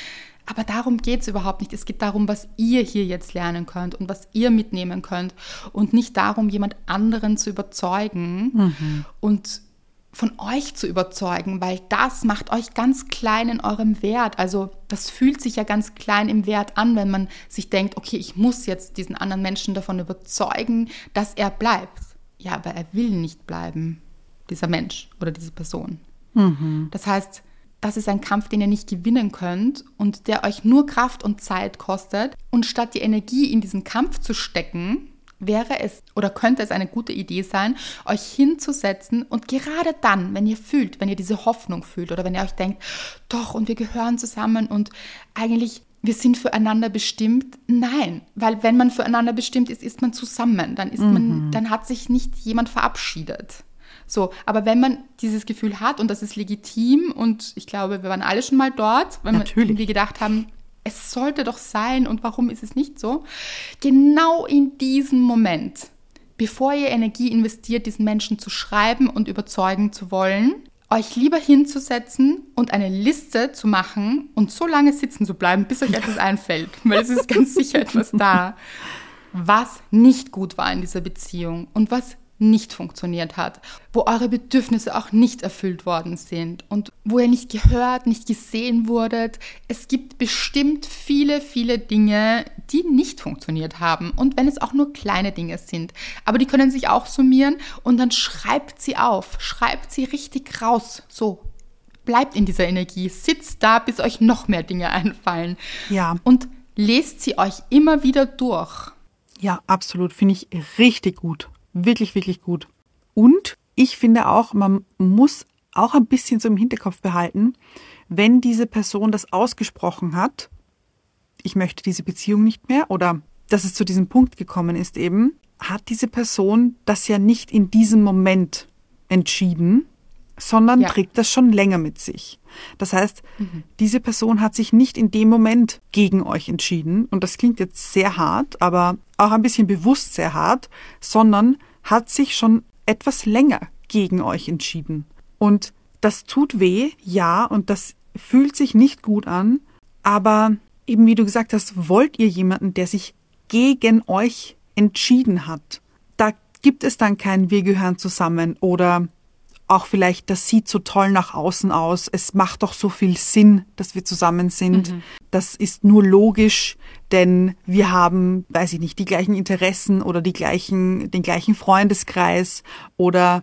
Speaker 3: Aber darum geht es überhaupt nicht. Es geht darum, was ihr hier jetzt lernen könnt und was ihr mitnehmen könnt und nicht darum, jemand anderen zu überzeugen mhm. und von euch zu überzeugen, weil das macht euch ganz klein in eurem Wert. Also das fühlt sich ja ganz klein im Wert an, wenn man sich denkt, okay, ich muss jetzt diesen anderen Menschen davon überzeugen, dass er bleibt. Ja, aber er will nicht bleiben, dieser Mensch oder diese Person. Mhm. Das heißt, das ist ein Kampf, den ihr nicht gewinnen könnt und der euch nur Kraft und Zeit kostet. Und statt die Energie in diesen Kampf zu stecken, wäre es oder könnte es eine gute Idee sein, euch hinzusetzen und gerade dann, wenn ihr fühlt, wenn ihr diese Hoffnung fühlt oder wenn ihr euch denkt, doch und wir gehören zusammen und eigentlich wir sind füreinander bestimmt. Nein, weil wenn man füreinander bestimmt ist, ist man zusammen. Dann ist mhm. man, dann hat sich nicht jemand verabschiedet. So, aber wenn man dieses Gefühl hat und das ist legitim und ich glaube, wir waren alle schon mal dort, wenn Natürlich. wir gedacht haben, es sollte doch sein und warum ist es nicht so? Genau in diesem Moment, bevor ihr Energie investiert, diesen Menschen zu schreiben und überzeugen zu wollen, euch lieber hinzusetzen und eine Liste zu machen und so lange sitzen zu bleiben, bis euch etwas einfällt, weil es ist ganz sicher etwas da, was nicht gut war in dieser Beziehung und was nicht funktioniert hat, wo eure Bedürfnisse auch nicht erfüllt worden sind und wo ihr nicht gehört, nicht gesehen wurdet. Es gibt bestimmt viele, viele Dinge, die nicht funktioniert haben. Und wenn es auch nur kleine Dinge sind. Aber die können sich auch summieren und dann schreibt sie auf. Schreibt sie richtig raus. So. Bleibt in dieser Energie. Sitzt da, bis euch noch mehr Dinge einfallen.
Speaker 2: Ja.
Speaker 3: Und lest sie euch immer wieder durch.
Speaker 2: Ja, absolut. Finde ich richtig gut. Wirklich, wirklich gut. Und ich finde auch, man muss auch ein bisschen so im Hinterkopf behalten, wenn diese Person das ausgesprochen hat, ich möchte diese Beziehung nicht mehr oder dass es zu diesem Punkt gekommen ist eben, hat diese Person das ja nicht in diesem Moment entschieden, sondern
Speaker 3: Ja.
Speaker 2: trägt das schon länger mit sich. Das heißt, diese Person hat sich nicht in dem Moment gegen euch entschieden, und das klingt jetzt sehr hart, aber auch ein bisschen bewusst sehr hart, sondern hat sich schon etwas länger gegen euch entschieden. Und das tut weh, ja, und das fühlt sich nicht gut an, aber eben wie du gesagt hast, wollt ihr jemanden, der sich gegen euch entschieden hat. Da gibt es dann kein Wir gehören zusammen oder auch vielleicht, das sieht so toll nach außen aus. Es macht doch so viel Sinn, dass wir zusammen sind. Das ist nur logisch, denn wir haben, weiß ich nicht, die gleichen Interessen oder die gleichen, den gleichen Freundeskreis oder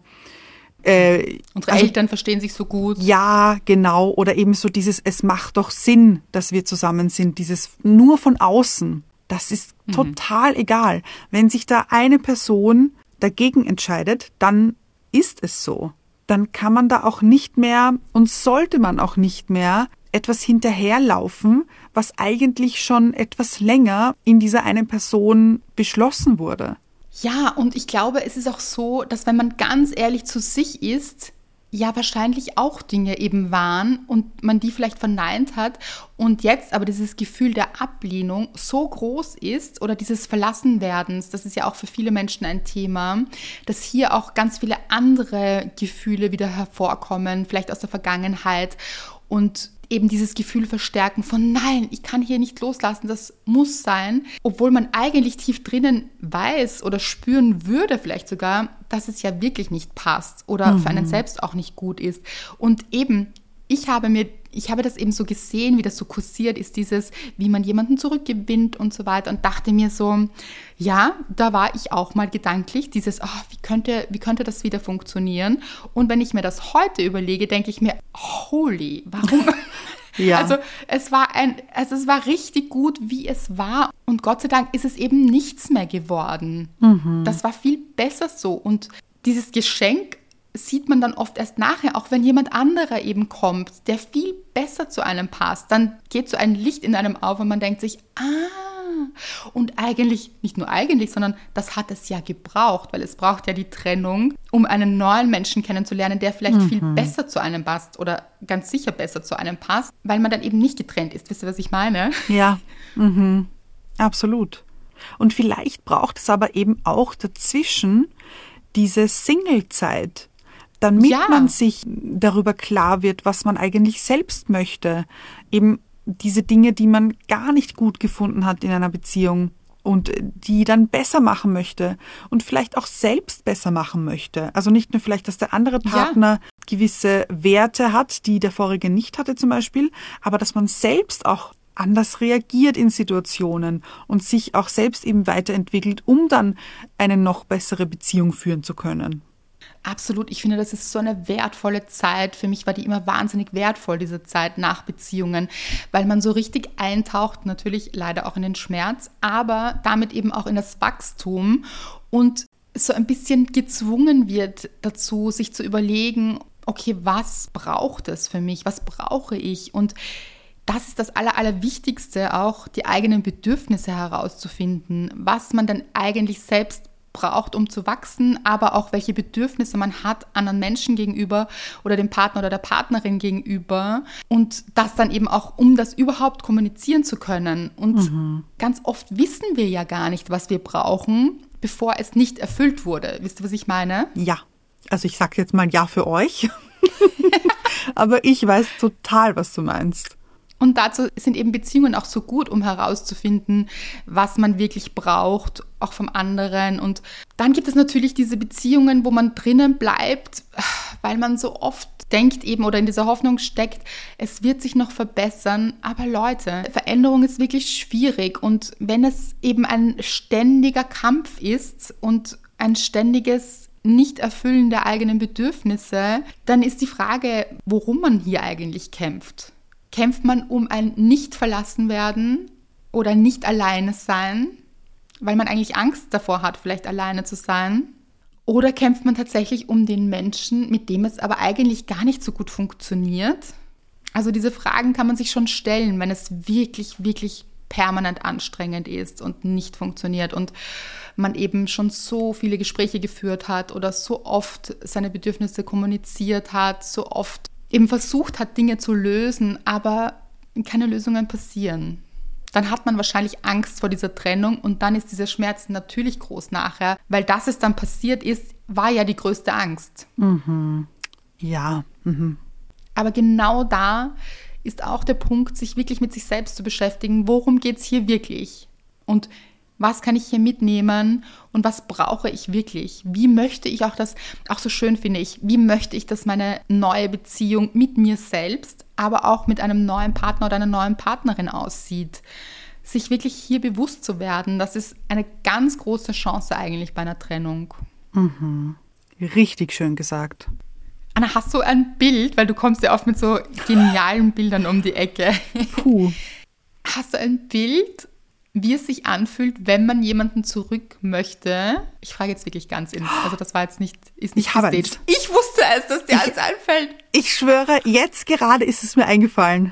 Speaker 2: äh,
Speaker 3: Unsere
Speaker 2: also-
Speaker 3: Eltern verstehen sich so gut.
Speaker 2: ja, genau. Oder eben so dieses, es macht doch Sinn, dass wir zusammen sind. Dieses nur von außen. Das ist total egal. Wenn sich da eine Person dagegen entscheidet, dann ist es so. Dann kann man da auch nicht mehr und sollte man auch nicht mehr etwas hinterherlaufen, was eigentlich schon etwas länger in dieser einen Person beschlossen wurde.
Speaker 3: Ja, und ich glaube, es ist auch so, dass wenn man ganz ehrlich zu sich ist, ja wahrscheinlich auch Dinge eben waren und man die vielleicht verneint hat und jetzt aber dieses Gefühl der Ablehnung so groß ist oder dieses Verlassenwerdens, das ist ja auch für viele Menschen ein Thema, dass hier auch ganz viele andere Gefühle wieder hervorkommen, vielleicht aus der Vergangenheit und eben dieses Gefühl verstärken von nein, ich kann hier nicht loslassen, das muss sein, obwohl man eigentlich tief drinnen weiß oder spüren würde vielleicht sogar, dass es ja wirklich nicht passt oder für einen selbst auch nicht gut ist. Und eben, ich habe mir, ich habe das eben so gesehen, wie das so kursiert ist, dieses, wie man jemanden zurückgewinnt und so weiter und dachte mir so, ja, da war ich auch mal gedanklich, dieses, ah, wie könnte, wie könnte das wieder funktionieren? Und wenn ich mir das heute überlege, denke ich mir, holy, warum? *laughs*
Speaker 2: Ja.
Speaker 3: Also es war ein, also es war richtig gut, wie es war. Und Gott sei Dank ist es eben nichts mehr geworden. Das war viel besser so. Und dieses Geschenk sieht man dann oft erst nachher, auch wenn jemand anderer eben kommt, der viel besser zu einem passt. Dann geht so ein Licht in einem auf und man denkt sich, ah, und eigentlich, nicht nur eigentlich, sondern das hat es ja gebraucht, weil es braucht ja die Trennung, um einen neuen Menschen kennenzulernen, der vielleicht viel besser zu einem passt oder ganz sicher besser zu einem passt, weil man dann eben nicht getrennt ist. Wisst ihr, was ich meine?
Speaker 2: Ja, mhm. absolut. Und vielleicht braucht es aber eben auch dazwischen diese Single-Zeit, damit
Speaker 3: Ja.
Speaker 2: man sich darüber klar wird, was man eigentlich selbst möchte. Eben diese Dinge, die man gar nicht gut gefunden hat in einer Beziehung und die dann besser machen möchte und vielleicht auch selbst besser machen möchte. Also nicht nur vielleicht, dass der andere
Speaker 3: Ja.
Speaker 2: Partner gewisse Werte hat, die der vorige nicht hatte zum Beispiel, aber dass man selbst auch anders reagiert in Situationen und sich auch selbst eben weiterentwickelt, um dann eine noch bessere Beziehung führen zu können.
Speaker 3: Absolut. Ich finde, das ist so eine wertvolle Zeit. Für mich war die immer wahnsinnig wertvoll, diese Zeit nach Beziehungen, weil man so richtig eintaucht, natürlich leider auch in den Schmerz, aber damit eben auch in das Wachstum und so ein bisschen gezwungen wird dazu, sich zu überlegen, okay, was braucht es für mich? Was brauche ich? Und das ist das Aller, Allerwichtigste, auch die eigenen Bedürfnisse herauszufinden, was man dann eigentlich selbst braucht, um zu wachsen, aber auch welche Bedürfnisse man hat anderen Menschen gegenüber oder dem Partner oder der Partnerin gegenüber und das dann eben auch, um das überhaupt kommunizieren zu können. Und ganz oft wissen wir ja gar nicht, was wir brauchen, bevor es nicht erfüllt wurde. Wisst ihr, was ich meine?
Speaker 2: Ja, also ich sage jetzt mal ja für euch, *laughs* aber ich weiß total, was du meinst.
Speaker 3: Und dazu sind eben Beziehungen auch so gut, um herauszufinden, was man wirklich braucht, auch vom anderen. Und dann gibt es natürlich diese Beziehungen, wo man drinnen bleibt, weil man so oft denkt eben oder in dieser Hoffnung steckt, es wird sich noch verbessern. Aber Leute, Veränderung ist wirklich schwierig. Und wenn es eben ein ständiger Kampf ist und ein ständiges Nicht-Erfüllen der eigenen Bedürfnisse, dann ist die Frage, worum man hier eigentlich kämpft. Kämpft man um ein nicht verlassen werden oder nicht alleine sein, weil man eigentlich Angst davor hat, vielleicht alleine zu sein? Oder kämpft man tatsächlich um den Menschen, mit dem es aber eigentlich gar nicht so gut funktioniert? Also diese Fragen kann man sich schon stellen, wenn es wirklich, wirklich permanent anstrengend ist und nicht funktioniert und man eben schon so viele Gespräche geführt hat oder so oft seine Bedürfnisse kommuniziert hat, so oft eben versucht hat, Dinge zu lösen, aber keine Lösungen passieren. Dann hat man wahrscheinlich Angst vor dieser Trennung und dann ist dieser Schmerz natürlich groß nachher, weil das, was dann passiert ist, war ja die größte Angst.
Speaker 2: Mhm. Ja. Mhm.
Speaker 3: Aber genau da ist auch der Punkt, sich wirklich mit sich selbst zu beschäftigen. Worum geht es hier wirklich? Und was kann ich hier mitnehmen und was brauche ich wirklich? Wie möchte ich auch das, auch so schön finde ich, wie möchte ich, dass meine neue Beziehung mit mir selbst, aber auch mit einem neuen Partner oder einer neuen Partnerin aussieht? Sich wirklich hier bewusst zu werden, das ist eine ganz große Chance eigentlich bei einer Trennung.
Speaker 2: Mhm. Richtig schön gesagt.
Speaker 3: Anna, hast du ein Bild, weil du kommst ja oft mit so genialen Bildern um die Ecke.
Speaker 2: Puh.
Speaker 3: Hast du ein Bild, wie es sich anfühlt, wenn man jemanden zurück möchte. Ich frage jetzt wirklich ganz ins. Also das war jetzt nicht, ist nicht
Speaker 2: ich habe eins.
Speaker 3: Ich wusste es, dass dir eins einfällt.
Speaker 2: Ich schwöre, jetzt gerade ist es mir eingefallen.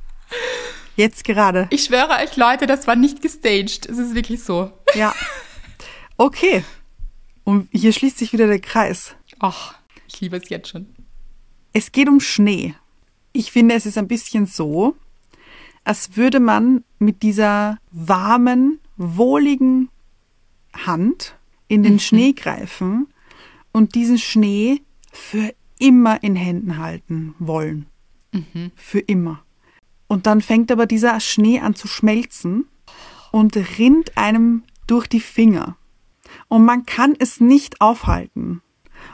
Speaker 2: Jetzt gerade.
Speaker 3: Ich schwöre euch, Leute, das war nicht gestaged. Es ist wirklich so.
Speaker 2: Ja. Okay. Und hier schließt sich wieder der Kreis.
Speaker 3: Ach, ich liebe es jetzt schon.
Speaker 2: Es geht um Schnee. Ich finde, es ist ein bisschen so, als würde man mit dieser warmen, wohligen Hand in den mhm. Schnee greifen und diesen Schnee für immer in Händen halten wollen. Mhm. Für immer. Und dann fängt aber dieser Schnee an zu schmelzen und rinnt einem durch die Finger. Und man kann es nicht aufhalten.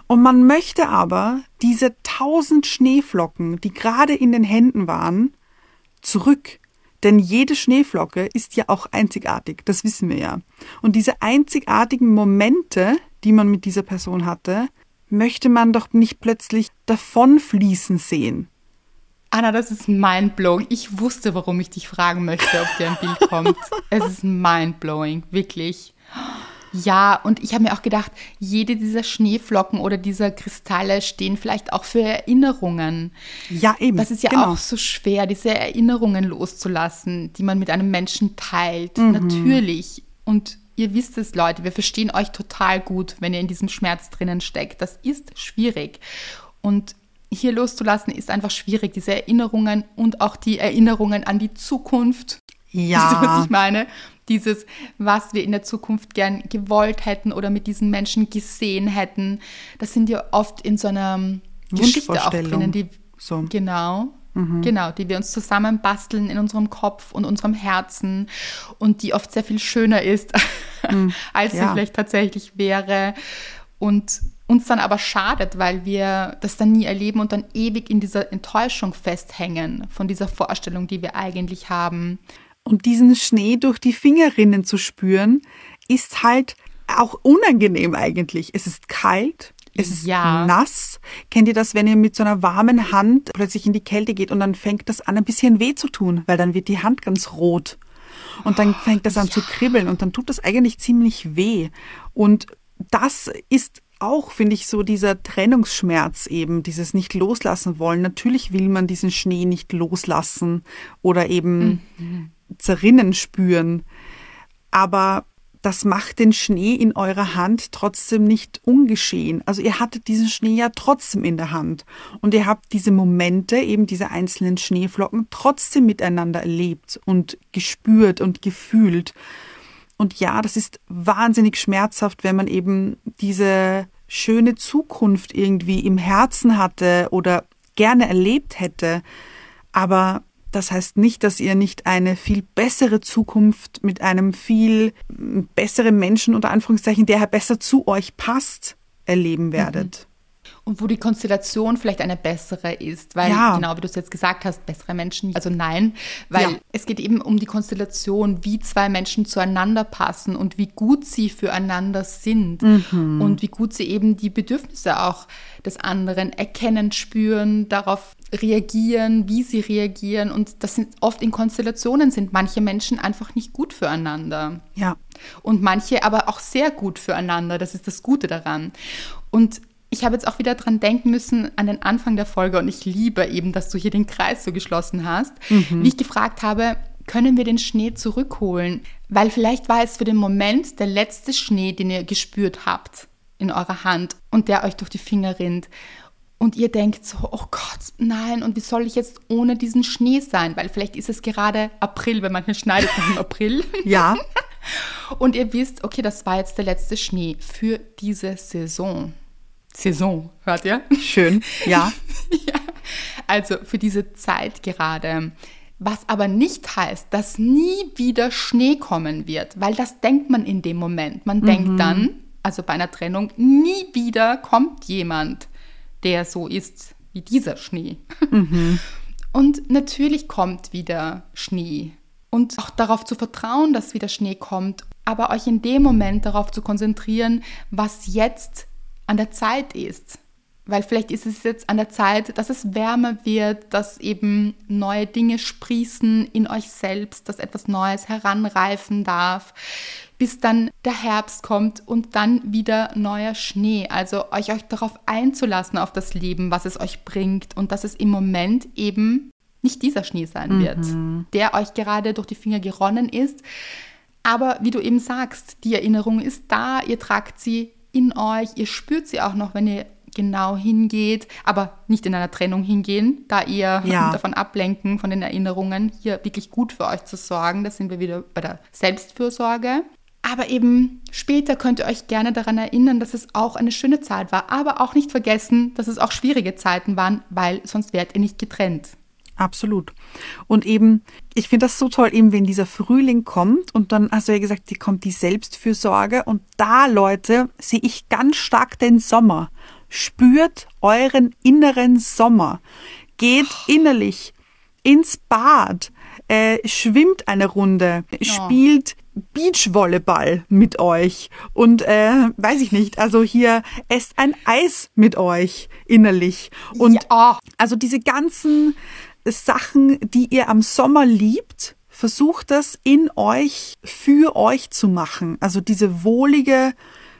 Speaker 2: Und man möchte aber diese tausend Schneeflocken, die gerade in den Händen waren, zurück. Denn jede Schneeflocke ist ja auch einzigartig, das wissen wir ja. Und diese einzigartigen Momente, die man mit dieser Person hatte, möchte man doch nicht plötzlich davonfließen sehen.
Speaker 3: Anna, das ist mindblowing. Ich wusste, warum ich dich fragen möchte, ob dir ein Bild kommt. *laughs* es ist mindblowing, wirklich. Ja, und ich habe mir auch gedacht, jede dieser Schneeflocken oder dieser Kristalle stehen vielleicht auch für Erinnerungen.
Speaker 2: Ja, eben.
Speaker 3: Das ist ja genau. auch so schwer, diese Erinnerungen loszulassen, die man mit einem Menschen teilt. Mhm. Natürlich. Und ihr wisst es, Leute, wir verstehen euch total gut, wenn ihr in diesem Schmerz drinnen steckt. Das ist schwierig. Und hier loszulassen ist einfach schwierig, diese Erinnerungen und auch die Erinnerungen an die Zukunft.
Speaker 2: Ja.
Speaker 3: Weißt du, was ich meine? Dieses, was wir in der Zukunft gern gewollt hätten oder mit diesen Menschen gesehen hätten. Das sind ja oft in so einer Geschichte auch drinnen, die so. genau, mhm. genau, die wir uns zusammenbasteln in unserem Kopf und unserem Herzen und die oft sehr viel schöner ist, *laughs* mhm. als ja. sie vielleicht tatsächlich wäre. Und uns dann aber schadet, weil wir das dann nie erleben und dann ewig in dieser Enttäuschung festhängen von dieser Vorstellung, die wir eigentlich haben.
Speaker 2: Und diesen Schnee durch die Fingerinnen zu spüren, ist halt auch unangenehm eigentlich. Es ist kalt, es ist ja. nass. Kennt ihr das, wenn ihr mit so einer warmen Hand plötzlich in die Kälte geht und dann fängt das an, ein bisschen weh zu tun, weil dann wird die Hand ganz rot. Und dann fängt das an ja. zu kribbeln und dann tut das eigentlich ziemlich weh. Und das ist auch, finde ich, so dieser Trennungsschmerz eben, dieses nicht loslassen wollen. Natürlich will man diesen Schnee nicht loslassen oder eben mhm zerrinnen spüren. Aber das macht den Schnee in eurer Hand trotzdem nicht ungeschehen. Also ihr hattet diesen Schnee ja trotzdem in der Hand. Und ihr habt diese Momente, eben diese einzelnen Schneeflocken, trotzdem miteinander erlebt und gespürt und gefühlt. Und ja, das ist wahnsinnig schmerzhaft, wenn man eben diese schöne Zukunft irgendwie im Herzen hatte oder gerne erlebt hätte. Aber Das heißt nicht, dass ihr nicht eine viel bessere Zukunft mit einem viel besseren Menschen unter Anführungszeichen, der besser zu euch passt, erleben werdet.
Speaker 3: Mhm und wo die Konstellation vielleicht eine bessere ist, weil
Speaker 2: Ja.
Speaker 3: genau wie du es jetzt gesagt hast, bessere Menschen, also nein, weil
Speaker 2: Ja.
Speaker 3: es geht eben um die Konstellation, wie zwei Menschen zueinander passen und wie gut sie füreinander sind
Speaker 2: Mhm.
Speaker 3: und wie gut sie eben die Bedürfnisse auch des anderen erkennen, spüren, darauf reagieren, wie sie reagieren und das sind oft in Konstellationen sind manche Menschen einfach nicht gut füreinander
Speaker 2: Ja.
Speaker 3: und manche aber auch sehr gut füreinander. Das ist das Gute daran. Und ich habe jetzt auch wieder dran denken müssen an den Anfang der Folge und ich liebe eben, dass du hier den Kreis so geschlossen hast, wie ich gefragt habe, können wir den Schnee zurückholen? Weil vielleicht war es für den Moment der letzte Schnee, den ihr gespürt habt in eurer Hand und der euch durch die Finger rinnt. Und ihr denkt so, oh Gott, nein, und wie soll ich jetzt ohne diesen Schnee sein? Weil vielleicht ist es gerade April, wenn man hier schneidet noch im April. *laughs*
Speaker 2: Ja.
Speaker 3: Und ihr wisst, okay, das war jetzt der letzte Schnee für diese Saison. Saison, hört ihr?
Speaker 2: Schön. Ja. *laughs*
Speaker 3: ja. Also für diese Zeit gerade. Was aber nicht heißt, dass nie wieder Schnee kommen wird, weil das denkt man in dem Moment. Man denkt dann, also bei einer Trennung, nie wieder kommt jemand, der so ist wie dieser Schnee. *laughs* Und natürlich kommt wieder Schnee. Und auch darauf zu vertrauen, dass wieder Schnee kommt, aber euch in dem Moment darauf zu konzentrieren, was jetzt an der Zeit ist. Weil vielleicht ist es jetzt an der Zeit, dass es wärmer wird, dass eben neue Dinge sprießen in euch selbst, dass etwas Neues heranreifen darf, bis dann der Herbst kommt und dann wieder neuer Schnee. Also euch, euch darauf einzulassen, auf das Leben, was es euch bringt und dass es im Moment eben nicht dieser Schnee sein wird, der euch gerade durch die Finger geronnen ist. Aber wie du eben sagst, die Erinnerung ist da, ihr tragt sie in euch, ihr spürt sie auch noch, wenn ihr genau hingeht, aber nicht in einer Trennung hingehen, da ihr
Speaker 2: Ja. *laughs*
Speaker 3: davon ablenken, von den Erinnerungen, hier wirklich gut für euch zu sorgen. Da sind wir wieder bei der Selbstfürsorge. Aber eben später könnt ihr euch gerne daran erinnern, dass es auch eine schöne Zeit war. Aber auch nicht vergessen, dass es auch schwierige Zeiten waren, weil sonst wärt ihr nicht getrennt.
Speaker 2: Absolut. Und eben, ich finde das so toll, eben wenn dieser Frühling kommt und dann hast du ja gesagt, die kommt die Selbstfürsorge und da, Leute, sehe ich ganz stark den Sommer. Spürt euren inneren Sommer. Geht innerlich ins Bad, äh, schwimmt eine Runde, spielt Beachvolleyball mit euch und äh, weiß ich nicht, also hier esst ein Eis mit euch innerlich und
Speaker 3: Ja.
Speaker 2: also diese ganzen Sachen, die ihr am Sommer liebt, versucht das in euch, für euch zu machen. Also diese wohlige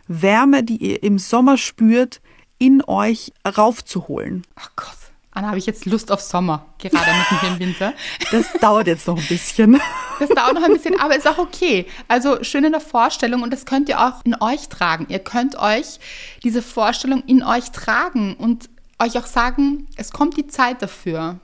Speaker 2: Wärme, die ihr im Sommer spürt, in euch raufzuholen.
Speaker 3: Ach Gott, Anna, habe ich jetzt Lust auf Sommer, gerade mitten hier im Winter. *laughs*
Speaker 2: Das dauert jetzt noch ein bisschen.
Speaker 3: Das dauert noch ein bisschen, aber ist auch okay. Also schön in der Vorstellung und das könnt ihr auch in euch tragen. Ihr könnt euch diese Vorstellung in euch tragen und euch auch sagen, es kommt die Zeit dafür.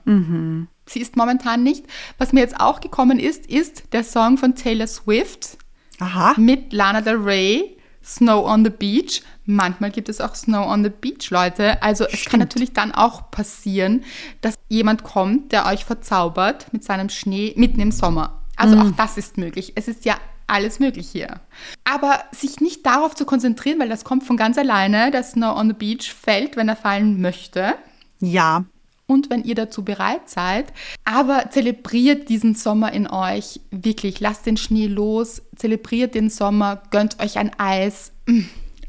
Speaker 3: Sie ist momentan nicht. Was mir jetzt auch gekommen ist, ist der Song von Taylor Swift
Speaker 2: Aha.
Speaker 3: mit Lana Del Rey, Snow on the Beach. Manchmal gibt es auch Snow on the Beach, Leute. Also es kann
Speaker 2: Stimmt.
Speaker 3: natürlich dann auch passieren, dass jemand kommt, der euch verzaubert mit seinem Schnee mitten im Sommer. Also auch das ist möglich. Es ist ja alles möglich hier. Aber sich nicht darauf zu konzentrieren, weil das kommt von ganz alleine, dass Snow on the Beach fällt, wenn er fallen möchte
Speaker 2: Ja,
Speaker 3: und wenn ihr dazu bereit seid. Aber zelebriert diesen Sommer in euch wirklich. Lasst den Schnee los, zelebriert den Sommer, gönnt euch ein Eis. Mm.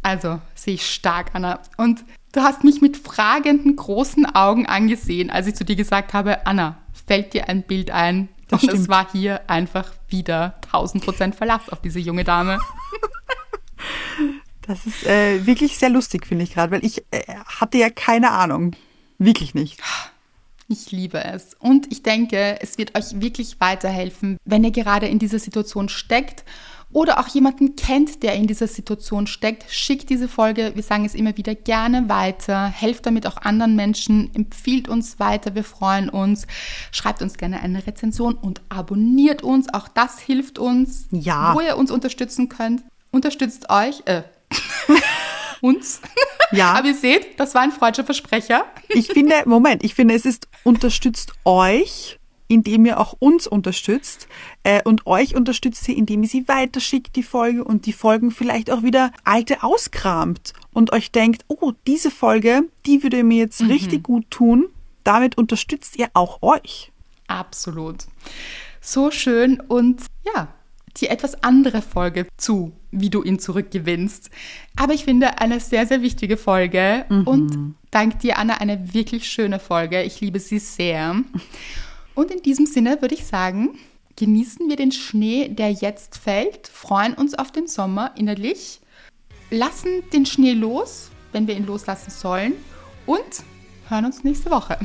Speaker 3: Also sehe ich stark, Anna. Und du hast mich mit fragenden großen Augen angesehen, als ich zu dir gesagt habe, Anna, fällt dir ein Bild ein?
Speaker 2: Das
Speaker 3: und es war hier einfach wieder 1000 Prozent Verlass auf diese junge Dame.
Speaker 2: das ist äh, wirklich sehr lustig, finde ich gerade, weil ich äh, hatte ja keine Ahnung. Wirklich nicht.
Speaker 3: Ich liebe es. Und ich denke, es wird euch wirklich weiterhelfen, wenn ihr gerade in dieser Situation steckt oder auch jemanden kennt, der in dieser Situation steckt. Schickt diese Folge, wir sagen es immer wieder, gerne weiter. Helft damit auch anderen Menschen. Empfiehlt uns weiter. Wir freuen uns. Schreibt uns gerne eine Rezension und abonniert uns. Auch das hilft uns.
Speaker 2: Ja.
Speaker 3: Wo ihr uns unterstützen könnt. Unterstützt euch, äh, *laughs* uns. *laughs*
Speaker 2: Ja.
Speaker 3: Aber ihr seht, das war ein freudscher Versprecher.
Speaker 2: Ich finde, Moment, ich finde, es ist unterstützt euch, indem ihr auch uns unterstützt äh, und euch unterstützt ihr, indem ihr sie weiterschickt, die Folge und die Folgen vielleicht auch wieder alte auskramt und euch denkt, oh, diese Folge, die würde mir jetzt richtig gut tun. Damit unterstützt ihr auch euch.
Speaker 3: Absolut. So schön und ja, die etwas andere Folge zu, wie du ihn zurückgewinnst. Aber ich finde eine sehr, sehr wichtige Folge und dank dir, Anna, eine wirklich schöne Folge. Ich liebe sie sehr. Und in diesem Sinne würde ich sagen, genießen wir den Schnee, der jetzt fällt, freuen uns auf den Sommer innerlich, lassen den Schnee los, wenn wir ihn loslassen sollen und hören uns nächste Woche.